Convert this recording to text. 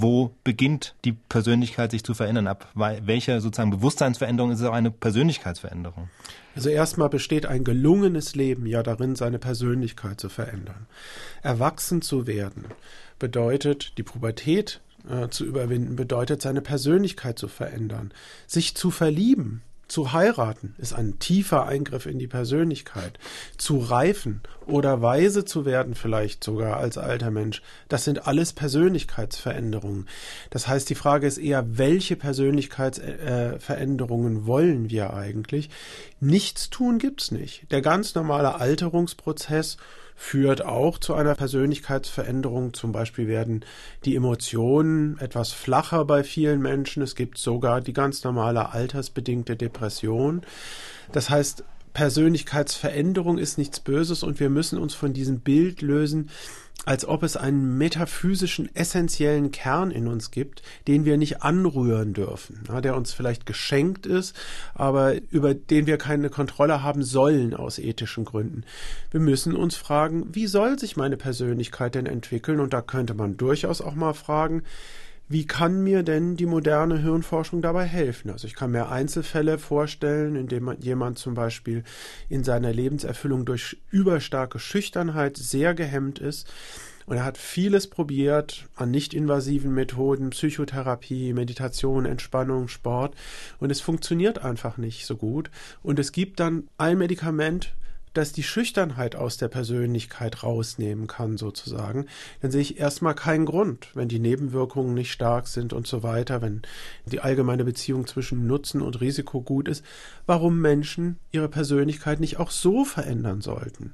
wo beginnt die Persönlichkeit sich zu verändern? Ab welcher sozusagen Bewusstseinsveränderung ist es auch eine Persönlichkeitsveränderung? Also erstmal besteht ein gelungenes Leben ja darin, seine Persönlichkeit zu verändern. Erwachsen zu werden bedeutet die Pubertät äh, zu überwinden, bedeutet seine Persönlichkeit zu verändern. Sich zu verlieben zu heiraten ist ein tiefer Eingriff in die Persönlichkeit. Zu reifen oder weise zu werden vielleicht sogar als alter Mensch, das sind alles Persönlichkeitsveränderungen. Das heißt, die Frage ist eher, welche Persönlichkeitsveränderungen äh, wollen wir eigentlich? Nichts tun gibt's nicht. Der ganz normale Alterungsprozess führt auch zu einer Persönlichkeitsveränderung. Zum Beispiel werden die Emotionen etwas flacher bei vielen Menschen. Es gibt sogar die ganz normale altersbedingte Depression. Das heißt, Persönlichkeitsveränderung ist nichts Böses und wir müssen uns von diesem Bild lösen, als ob es einen metaphysischen, essentiellen Kern in uns gibt, den wir nicht anrühren dürfen, ja, der uns vielleicht geschenkt ist, aber über den wir keine Kontrolle haben sollen aus ethischen Gründen. Wir müssen uns fragen, wie soll sich meine Persönlichkeit denn entwickeln? Und da könnte man durchaus auch mal fragen, wie kann mir denn die moderne Hirnforschung dabei helfen? Also ich kann mir Einzelfälle vorstellen, in denen jemand zum Beispiel in seiner Lebenserfüllung durch überstarke Schüchternheit sehr gehemmt ist. Und er hat vieles probiert an nicht-invasiven Methoden, Psychotherapie, Meditation, Entspannung, Sport. Und es funktioniert einfach nicht so gut. Und es gibt dann ein Medikament, das die Schüchternheit aus der Persönlichkeit rausnehmen kann, sozusagen, dann sehe ich erstmal keinen Grund, wenn die Nebenwirkungen nicht stark sind und so weiter, wenn die allgemeine Beziehung zwischen Nutzen und Risiko gut ist, warum Menschen ihre Persönlichkeit nicht auch so verändern sollten.